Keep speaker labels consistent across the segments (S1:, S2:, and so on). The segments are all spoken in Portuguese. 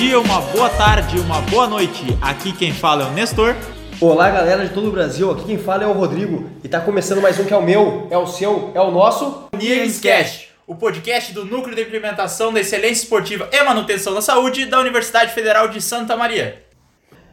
S1: dia, uma boa tarde, uma boa noite. Aqui quem fala é o Nestor.
S2: Olá, galera de todo o Brasil. Aqui quem fala é o Rodrigo e tá começando mais um que é o meu, é o seu, é o nosso
S1: Niemscast, o podcast do Núcleo de Implementação da Excelência Esportiva e Manutenção da Saúde da Universidade Federal de Santa Maria.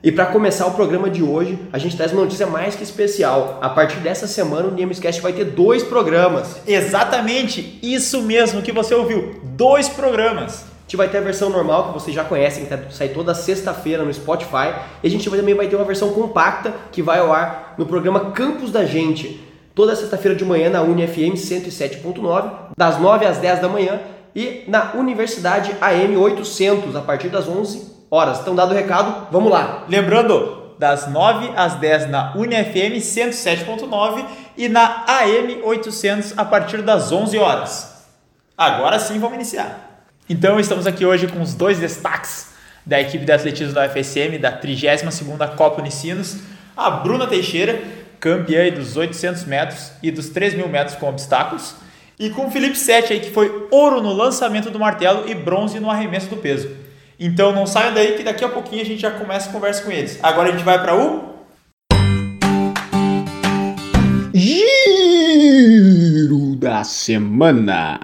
S2: E para começar o programa de hoje, a gente traz uma notícia mais que especial. A partir dessa semana, o Niemscast vai ter dois programas.
S1: Exatamente, isso mesmo que você ouviu, dois programas.
S2: Gente vai ter a versão normal, que vocês já conhecem, que tá- sai toda sexta-feira no Spotify. E a gente também vai ter uma versão compacta, que vai ao ar no programa Campus da Gente. Toda sexta-feira de manhã na UniFM 107.9, das 9 às 10 da manhã. E na Universidade AM 800, a partir das 11 horas. Então, dado o recado, vamos lá.
S1: Lembrando, das 9 às 10 na UniFM 107.9 e na AM 800 a partir das 11 horas. Agora sim vamos iniciar. Então estamos aqui hoje com os dois destaques da equipe de atletismo da UFSM da 32ª Copa Unicinos, a Bruna Teixeira, campeã dos 800 metros e dos 3 mil metros com obstáculos, e com o Felipe Sete aí que foi ouro no lançamento do martelo e bronze no arremesso do peso. Então não saiam daí que daqui a pouquinho a gente já começa a conversa com eles. Agora a gente vai para o
S3: Giro da semana.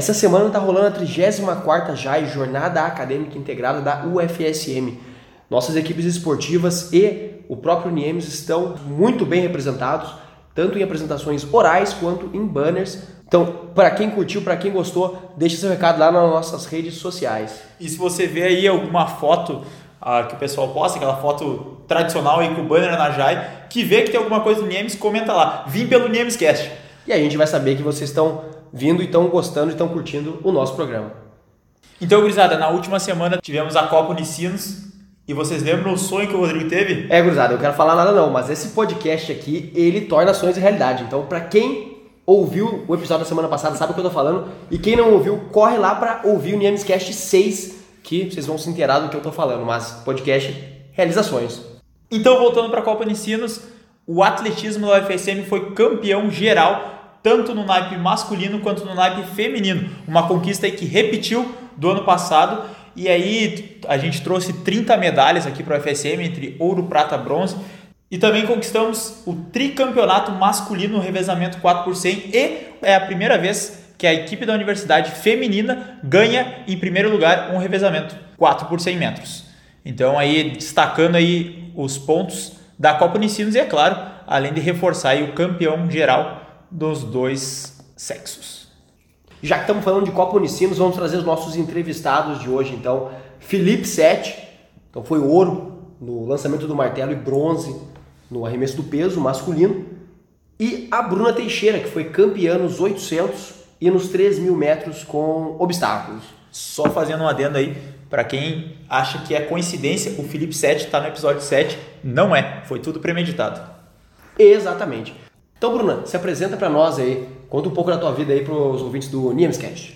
S2: Essa semana está rolando a 34ª JAI, Jornada Acadêmica Integrada da UFSM. Nossas equipes esportivas e o próprio Niemes estão muito bem representados, tanto em apresentações orais quanto em banners. Então, para quem curtiu, para quem gostou, deixe seu recado lá nas nossas redes sociais.
S1: E se você vê aí alguma foto ah, que o pessoal posta, aquela foto tradicional aí com o banner na JAI, que vê que tem alguma coisa do Niemes, comenta lá. Vim pelo Niemescast.
S2: E a gente vai saber que vocês estão vindo e estão gostando e estão curtindo o nosso programa.
S1: Então, gurizada, na última semana tivemos a Copa Unicinos. E vocês lembram o sonho que o Rodrigo teve?
S2: É, gurizada, eu quero falar nada não, mas esse podcast aqui, ele torna sonhos realidade. Então, para quem ouviu o episódio da semana passada, sabe o que eu tô falando. E quem não ouviu, corre lá para ouvir o Niemscast 6, que vocês vão se inteirar do que eu tô falando. Mas podcast, realizações.
S1: Então, voltando para a Copa Unicinos, o atletismo da UFSM foi campeão geral, tanto no naipe masculino quanto no naipe feminino. Uma conquista aí que repetiu do ano passado. E aí a gente trouxe 30 medalhas aqui para a UFSM, entre ouro, prata, bronze. E também conquistamos o tricampeonato masculino no revezamento 4 por 100 e é a primeira vez que a equipe da universidade feminina ganha em primeiro lugar um revezamento 4 por 100 metros. Então aí destacando aí os pontos da Copa Unicinos e é claro, além de reforçar o campeão geral dos dois sexos.
S2: Já que estamos falando de Copa Unicinos, vamos trazer os nossos entrevistados de hoje, então. Felipe Sete, então foi ouro no lançamento do martelo e bronze no arremesso do peso masculino. E a Bruna Teixeira, que foi campeã nos 800 e nos 3 mil metros com obstáculos.
S1: Só fazendo um adendo aí, para quem acha que é coincidência, o Felipe 7 está no episódio 7. Não é, foi tudo premeditado.
S2: Exatamente. Então, Bruna, se apresenta para nós aí, conta um pouco da tua vida aí para os ouvintes do Niemscast.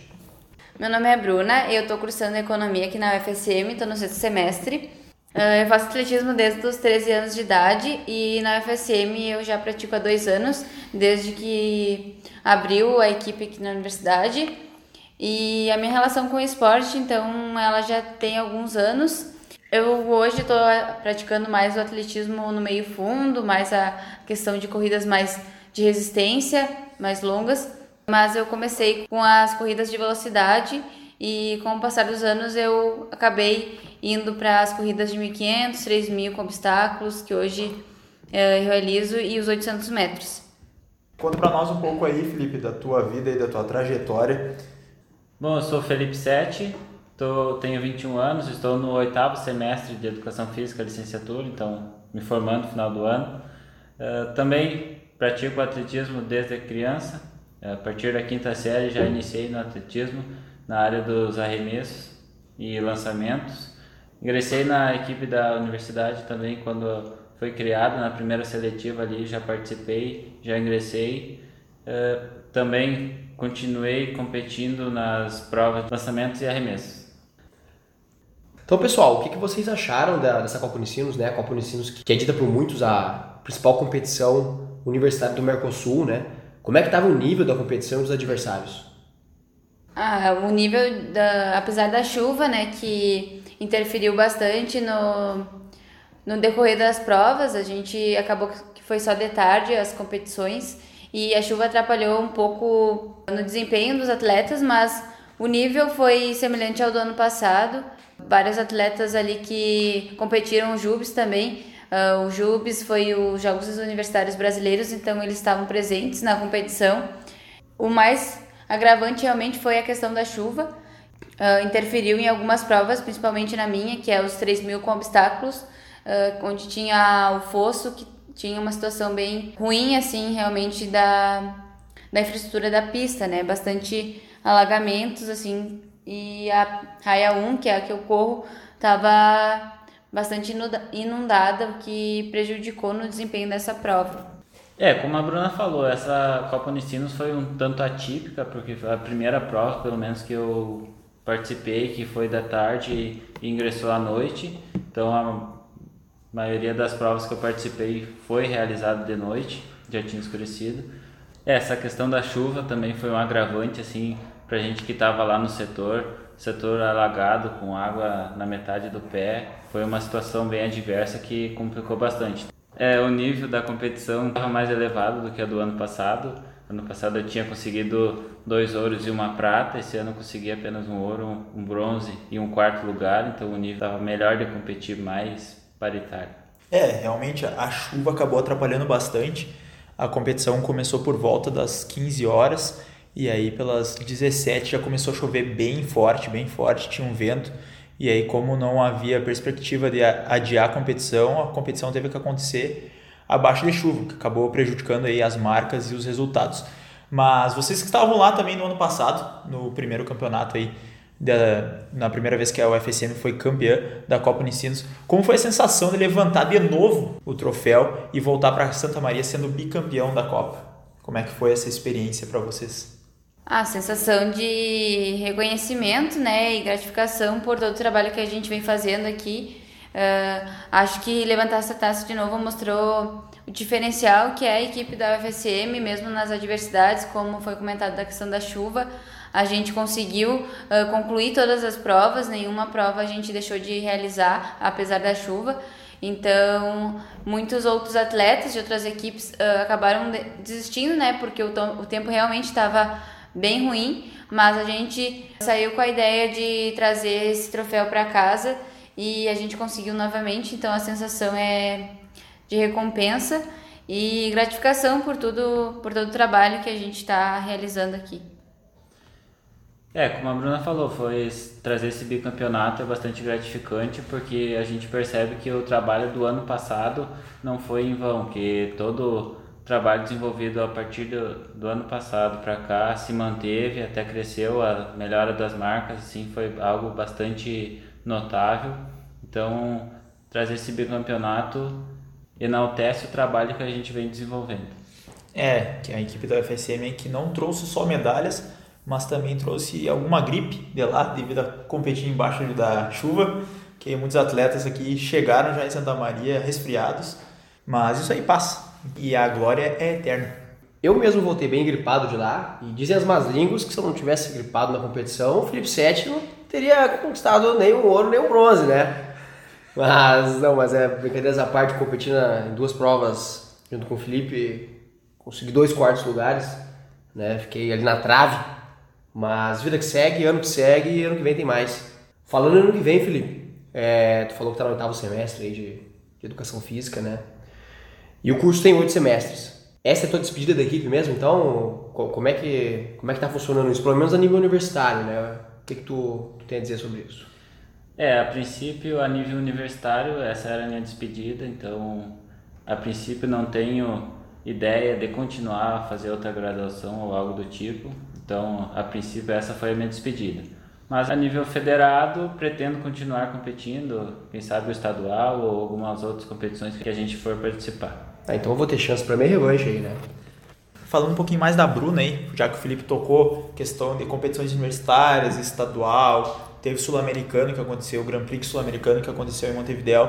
S4: Meu nome é Bruna, eu estou cursando Economia aqui na UFSM, estou no sexto semestre. Uh, Eu faço atletismo desde os 13 anos de idade e na UFSM eu já pratico há dois anos, desde que abriu a equipe aqui na universidade. E a minha relação com o esporte, então, ela já tem alguns anos. Eu hoje estou praticando mais o atletismo no meio fundo, mais a questão de corridas mais de resistência, mais longas. Mas eu comecei com as corridas de velocidade e com o passar dos anos eu acabei indo para as corridas de 1.500, 3.000 com obstáculos, que hoje eu realizo, e os 800 metros.
S1: Conta para nós um pouco aí, Felipe, da tua vida e da tua trajetória.
S5: Bom, eu sou Felipe Sete, tô, tenho 21 anos, estou no oitavo semestre de Educação Física, licenciatura, então me formando no final do ano. Eh, também pratico atletismo desde criança, a partir da quinta série já iniciei no atletismo na área dos arremessos e lançamentos. Ingressei na equipe da universidade também quando foi criada, na primeira seletiva ali já participei, já ingressei. Eh, também continuei competindo nas provas de lançamentos e arremessos.
S2: Então, pessoal, o que, que vocês acharam da- dessa Copa Unicinos, né? A Copa Unicinos, que é dita por muitos a principal competição universitária do Mercosul, né? Como é que estava o nível da competição dos adversários?
S4: Ah, o nível da, apesar da chuva, né, que interferiu bastante no, no decorrer das provas, a gente acabou que foi só de tarde as competições e a chuva atrapalhou um pouco no desempenho dos atletas, mas o nível foi semelhante ao do ano passado. Vários atletas ali que competiram, Jubes também. Uh, o Jubes foi os Jogos Universitários Brasileiros, então eles estavam presentes na competição. O mais agravante realmente foi a questão da chuva. Uh, interferiu em algumas provas, principalmente na minha, que é os 3 mil com obstáculos, uh, onde tinha o fosso, que tinha uma situação bem ruim, assim, realmente da, da infraestrutura da pista, né? Bastante alagamentos, assim, e a raia 1, que é a que eu corro, estava bastante inundada, o que prejudicou no desempenho dessa prova.
S5: É, como a Bruna falou, essa Copa Unicinos foi um tanto atípica, porque foi a primeira prova, pelo menos, que eu participei, que foi da tarde e ingressou à noite. Então, a maioria das provas que eu participei foi realizada de noite, já tinha escurecido. Essa questão da chuva também foi um agravante assim para gente que estava lá no setor, setor alagado com água na metade do pé. Foi uma situação bem adversa que complicou bastante. É, o nível da competição estava mais elevado do que a do ano passado. Ano passado eu tinha conseguido dois ouros e uma prata, esse ano eu consegui apenas um ouro, um bronze e um quarto lugar, então o nível estava melhor de competir mais paritário.
S1: É, realmente a chuva acabou atrapalhando bastante. A competição começou por volta das 15 horas e aí pelas 17 já começou a chover bem forte, bem forte, tinha um vento. E aí como não havia perspectiva de adiar a competição, a competição teve que acontecer abaixo de chuva, que acabou prejudicando aí as marcas e os resultados. Mas vocês que estavam lá também no ano passado, no primeiro campeonato aí da, na primeira vez que a UFSM foi campeã da Copa Unicinos. Como foi a sensação de levantar de novo o troféu e voltar para Santa Maria sendo bicampeão da Copa? Como é que foi essa experiência para vocês?
S4: A sensação de reconhecimento, né, e gratificação por todo o trabalho que a gente vem fazendo aqui. Uh, acho que levantar essa taça de novo mostrou o diferencial que é a equipe da UFSM, mesmo nas adversidades, como foi comentado da questão da chuva a gente conseguiu uh, concluir todas as provas, nenhuma prova a gente deixou de realizar, apesar da chuva. Então, muitos outros atletas de outras equipes uh, acabaram desistindo, né? Porque o, o tempo realmente estava bem ruim, mas a gente saiu com a ideia de trazer esse troféu para casa e a gente conseguiu novamente. Então, a sensação é de recompensa e gratificação por tudo, por todo o trabalho que a gente está realizando aqui.
S5: É, como a Bruna falou, foi trazer esse bicampeonato é bastante gratificante porque a gente percebe que o trabalho do ano passado não foi em vão, que todo trabalho desenvolvido a partir do, do ano passado para cá se manteve, até cresceu a melhora das marcas, assim, foi algo bastante notável. Então, trazer esse bicampeonato enaltece o trabalho que a gente vem desenvolvendo.
S1: É, que a equipe da UFSM que não trouxe só medalhas, mas também trouxe alguma gripe de lá devido a competir embaixo da chuva, que muitos atletas aqui chegaram já em Santa Maria resfriados, mas isso aí passa e a glória é eterna.
S2: Eu mesmo voltei bem gripado de lá e dizem as más línguas que se eu não tivesse gripado na competição, o Felipe Sete não teria conquistado nem o ouro nem o bronze, né? Mas não, mas é brincadeiras à parte, competi em duas provas junto com o Felipe, consegui dois quartos lugares, né? Fiquei ali na trave, mas vida que segue, ano que segue ano que vem tem mais. Falando ano que vem, Felipe, é, tu falou que tá no oitavo semestre aí de, de educação física, né? E o curso tem oito semestres. Essa é a tua despedida da equipe mesmo? Então, como é que como é que tá funcionando isso? Pelo menos a nível universitário, né? O que, que tu, tu tem a dizer sobre isso?
S5: É, a princípio, a nível universitário, essa era a minha despedida, então, a princípio não tenho ideia de continuar a fazer outra graduação ou algo do tipo. Então, a princípio, essa foi a minha despedida. Mas a nível federado, pretendo continuar competindo, quem sabe o estadual ou algumas outras competições que a gente for participar.
S2: Ah, então eu vou ter chance para minha revanche aí, né?
S1: Falando um pouquinho mais da Bruna aí, já que o Felipe tocou questão de competições universitárias, estadual, teve sul-americano que aconteceu, o Grand Prix sul-americano que aconteceu em Montevideo.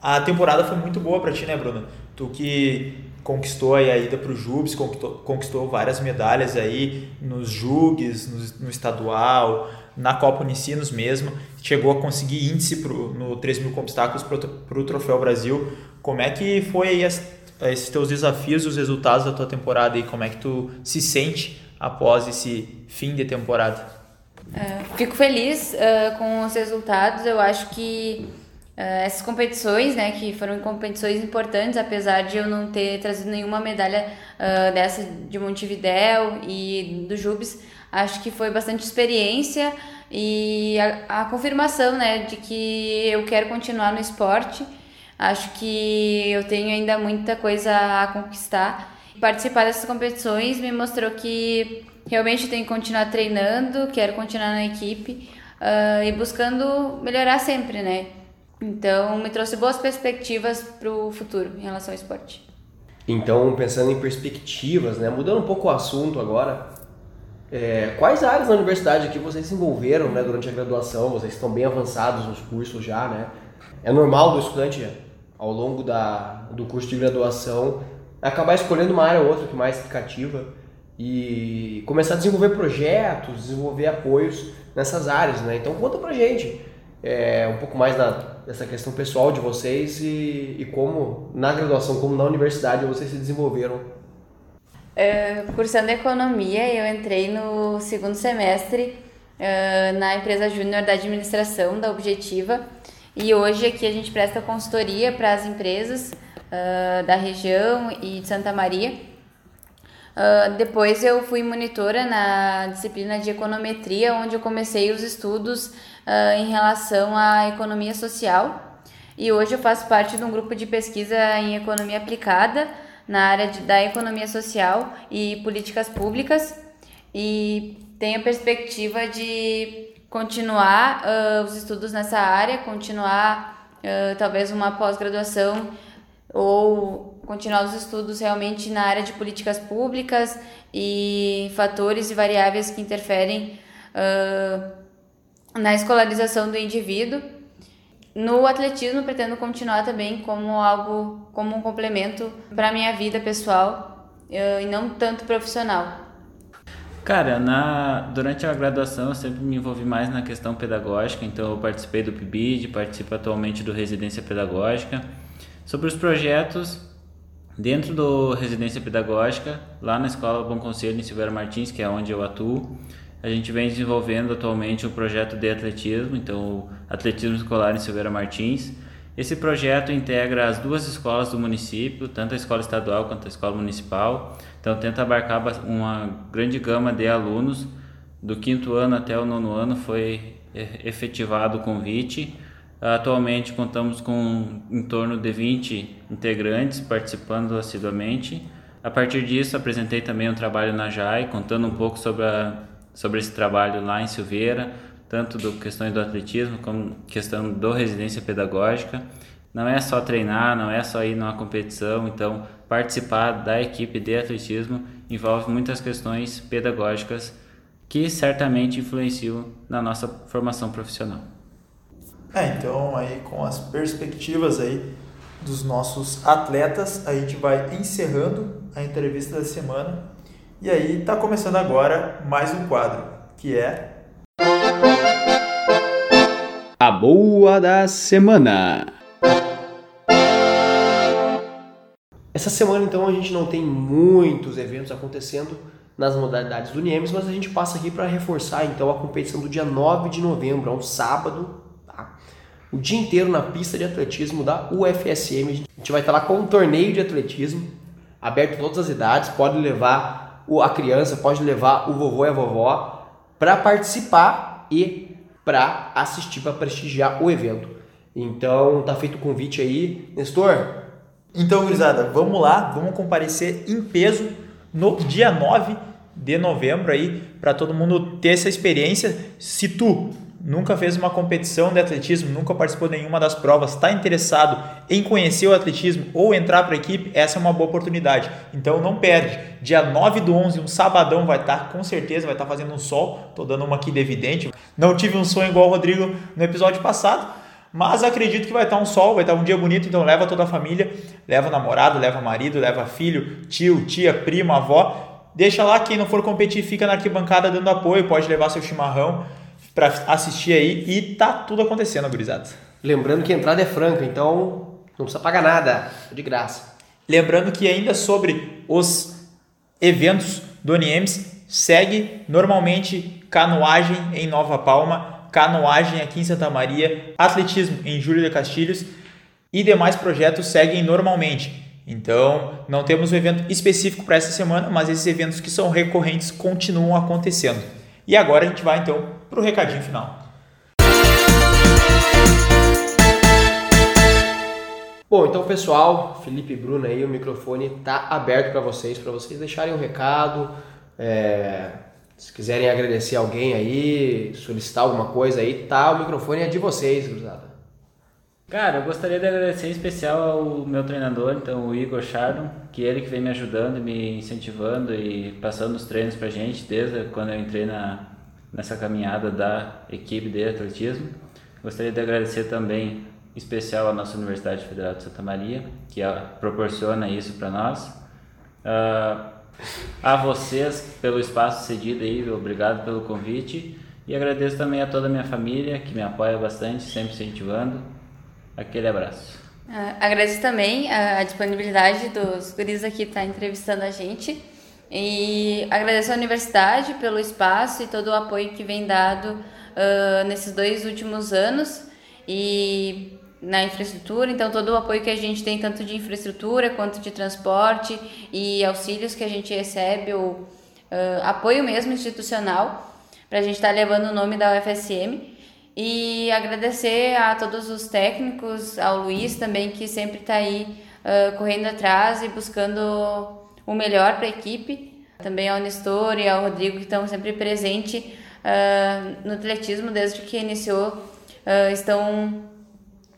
S1: A temporada foi muito boa para ti, né, Bruna? Tu que conquistou aí a ida para o Jubes, conquistou, conquistou, várias medalhas aí nos Jugs, no, no, estadual, na Copa Unicinos mesmo, chegou a conseguir índice pro, no 3 mil obstáculos para o Troféu Brasil. Como é que foi aí esses teus desafios e os resultados da tua temporada e como é que tu se sente após esse fim de temporada?
S4: Uh, fico feliz uh, com os resultados, eu acho que Uh, essas competições, né, que foram competições importantes, apesar de eu não ter trazido nenhuma medalha dessa de Montevidéu e do Jubes, acho que foi bastante experiência e a, a, confirmação, né, de que eu quero continuar no esporte. Acho que eu tenho ainda muita coisa a conquistar. Participar dessas competições me mostrou que realmente tenho que continuar treinando, quero continuar na equipe uh, e buscando melhorar sempre, né? Então, me trouxe boas perspectivas para o futuro em relação ao esporte.
S2: Então, pensando em perspectivas, né, mudando um pouco o assunto agora, é, quais áreas da universidade aqui vocês se envolveram né, durante a graduação? Vocês estão bem avançados nos cursos já, né? É normal do estudante, ao longo da, do curso de graduação, acabar escolhendo uma área ou outra que é mais significativa e começar a desenvolver projetos, desenvolver apoios nessas áreas, né? Então, conta pra gente é, um pouco mais da, dessa questão pessoal de vocês e, e como na graduação, como na universidade vocês se desenvolveram.
S4: Uh, cursando economia, eu entrei no segundo semestre uh, na empresa júnior da administração da Objetiva e hoje aqui a gente presta consultoria para as empresas uh, da região e de Santa Maria. depois eu fui monitora na disciplina de econometria, onde eu comecei os estudos uh, em relação à economia social. E hoje eu faço parte de um grupo de pesquisa em economia aplicada na área de, da economia social e políticas públicas e tenho a perspectiva de continuar uh, os estudos nessa área, continuar uh, talvez uma pós-graduação ou continuar os estudos realmente na área de políticas públicas e fatores e variáveis que interferem uh, na escolarização do indivíduo. No atletismo, pretendo continuar também como algo, como um complemento para a minha vida pessoal e não tanto profissional.
S5: Cara, na, durante a graduação eu sempre me envolvi mais na questão pedagógica, então eu participei do PIBID, participo atualmente do Residência Pedagógica. Sobre os projetos, dentro do Residência Pedagógica, lá na Escola Bom Conselho em Silveira Martins, que é onde eu atuo, a gente vem desenvolvendo atualmente um projeto de atletismo, então Atletismo Escolar em Silveira Martins. Esse projeto integra as duas escolas do município, tanto a escola estadual quanto a escola municipal. Então tenta abarcar uma grande gama de alunos. Do quinto ano até o nono ano foi efetivado o convite. Atualmente contamos com em torno de 20 integrantes participando assiduamente. A partir disso, apresentei também um trabalho na JAI, contando um pouco sobre a sobre esse trabalho lá em Silveira, tanto do questões do atletismo como questão do residência pedagógica. Não é só treinar, não é só ir numa competição, então participar da equipe de atletismo envolve muitas questões pedagógicas que certamente influenciam na nossa formação profissional.
S1: É, então aí com as perspectivas aí dos nossos atletas, a gente vai encerrando a entrevista da semana e aí está começando agora mais um quadro, que é
S3: a boa da semana.
S2: Essa semana então a gente não tem muitos eventos acontecendo nas modalidades do Niemes, mas a gente passa aqui para reforçar então a competição do dia 9 de novembro, é um sábado, tá? o dia inteiro na pista de atletismo da UFSM. A gente vai estar lá com um torneio de atletismo, aberto a todas as idades, pode levar a criança, pode levar o vovô e a vovó para participar e para assistir, para prestigiar o evento. Então tá feito o convite aí, Nestor.
S1: Então, gurizada, vamos lá, vamos comparecer em peso no dia 9 de novembro aí para todo mundo ter essa experiência. Se tu nunca fez uma competição de atletismo, nunca participou de nenhuma das provas, está interessado em conhecer o atletismo ou entrar para a equipe, essa é uma boa oportunidade. Então não perde. Dia 9 do 11, um sabadão vai estar, tá, com certeza, vai estar tá fazendo um sol. Tô dando uma aqui de evidente. Não tive um sonho igual o Rodrigo no episódio passado, mas acredito que vai estar um sol, vai estar um dia bonito, então leva toda a família, leva namorado, leva marido, leva filho, tio, tia, prima, avó. Deixa lá, quem não for competir fica na arquibancada dando apoio, pode levar seu chimarrão para assistir aí e tá tudo acontecendo, gurizada.
S2: Lembrando que a entrada é franca, então não precisa pagar nada, é de graça.
S1: Lembrando que ainda sobre os eventos do Niemes, segue normalmente canoagem em Nova Palma, canoagem aqui em Santa Maria, atletismo em Júlio de Castilhos e demais projetos seguem normalmente. Então, não temos um evento específico para essa semana, mas esses eventos que são recorrentes continuam acontecendo. E agora a gente vai então para o recadinho final.
S2: Bom, então pessoal, Felipe e Bruno aí, o microfone está aberto para vocês, para vocês deixarem um recado, é, se quiserem agradecer alguém aí, solicitar alguma coisa aí, tá, o microfone é de vocês, cruzada.
S5: Cara, eu gostaria de agradecer em especial ao meu treinador, então o Igor Chardon, que é ele que vem me ajudando, me incentivando e passando os treinos pra gente desde quando eu entrei na, nessa caminhada da equipe de atletismo. Gostaria de agradecer também especial à nossa Universidade Federal de Santa Maria, que proporciona isso para nós. Uh, a vocês pelo espaço cedido aí, obrigado pelo convite. E agradeço também a toda a minha família, que me apoia bastante, sempre incentivando. Aquele abraço.
S4: Uh, agradeço também a, a, disponibilidade dos guris aqui estar tá entrevistando a gente. E agradeço à universidade pelo espaço e todo o apoio que vem dado uh, nesses dois últimos anos. E na infraestrutura, então todo o apoio que a gente tem, tanto de infraestrutura quanto de transporte e auxílios que a gente recebe, o uh, apoio mesmo institucional, para a gente estar tá levando o nome da UFSM. E agradecer a todos os técnicos, ao Luiz também, que sempre está aí uh, correndo atrás e buscando o melhor para a equipe. Também ao Nestor e ao Rodrigo, que estão sempre presentes uh, no atletismo desde que iniciou, estão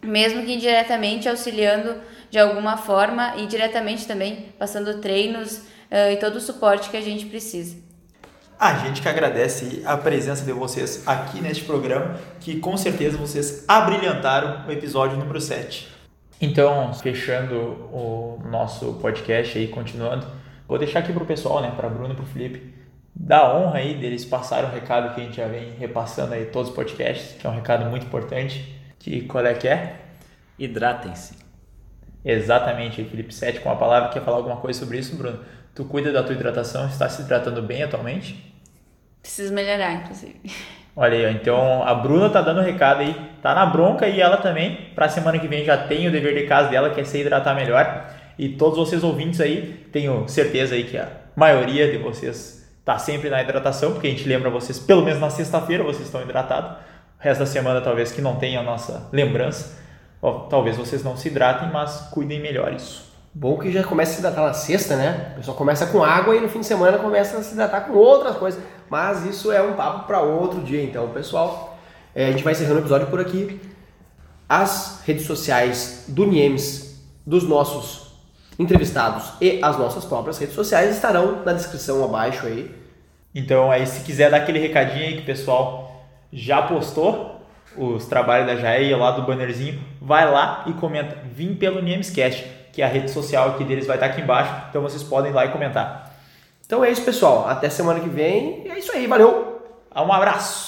S4: mesmo que indiretamente auxiliando de alguma forma e diretamente também passando treinos uh, e todo o suporte que a gente precisa.
S1: A gente que agradece a presença de vocês aqui neste programa, que com certeza vocês abrilhantaram o episódio número 7. Então, fechando o nosso podcast aí, continuando, vou deixar aqui para o pessoal, né, para Bruno e para o Felipe, da honra aí deles passarem o recado que a gente já vem repassando aí todos os podcasts, que é um recado muito importante que qual é que é?
S5: Hidratem-se.
S1: Exatamente, Felipe 7 com a palavra. Quer falar alguma coisa sobre isso, Bruno? Tu cuida da tua hidratação, está se hidratando bem atualmente?
S4: Preciso melhorar, inclusive.
S1: Olha aí, então a Bruna tá dando um recado aí, tá na bronca e ela também, pra semana que vem já tem o dever de casa dela, que é se hidratar melhor. E todos vocês ouvintes aí, tenho certeza aí que a maioria de vocês tá sempre na hidratação, porque a gente lembra vocês, pelo menos na sexta-feira vocês estão hidratados. O resto da semana talvez que não tenha a nossa lembrança. talvez vocês não se hidratem, mas cuidem melhor isso.
S2: Bom que já começa a se hidratar na sexta, né? O pessoal começa com água e no fim de semana começa a se hidratar com outras coisas. Mas isso é um papo para outro dia, então, pessoal. É, a gente vai encerrando o episódio por aqui. As redes sociais do Niemes, dos nossos entrevistados e as nossas próprias redes sociais estarão na descrição abaixo aí.
S1: Então aí se quiser dar aquele recadinho aí que o pessoal já postou os trabalhos da Jair lá do bannerzinho, vai lá e comenta. Vim pelo Niemescast, que é a rede social aqui deles vai estar aqui embaixo, então vocês podem ir lá e comentar.
S2: Então é isso, pessoal. Até semana que vem. É isso aí, valeu!
S1: Um abraço!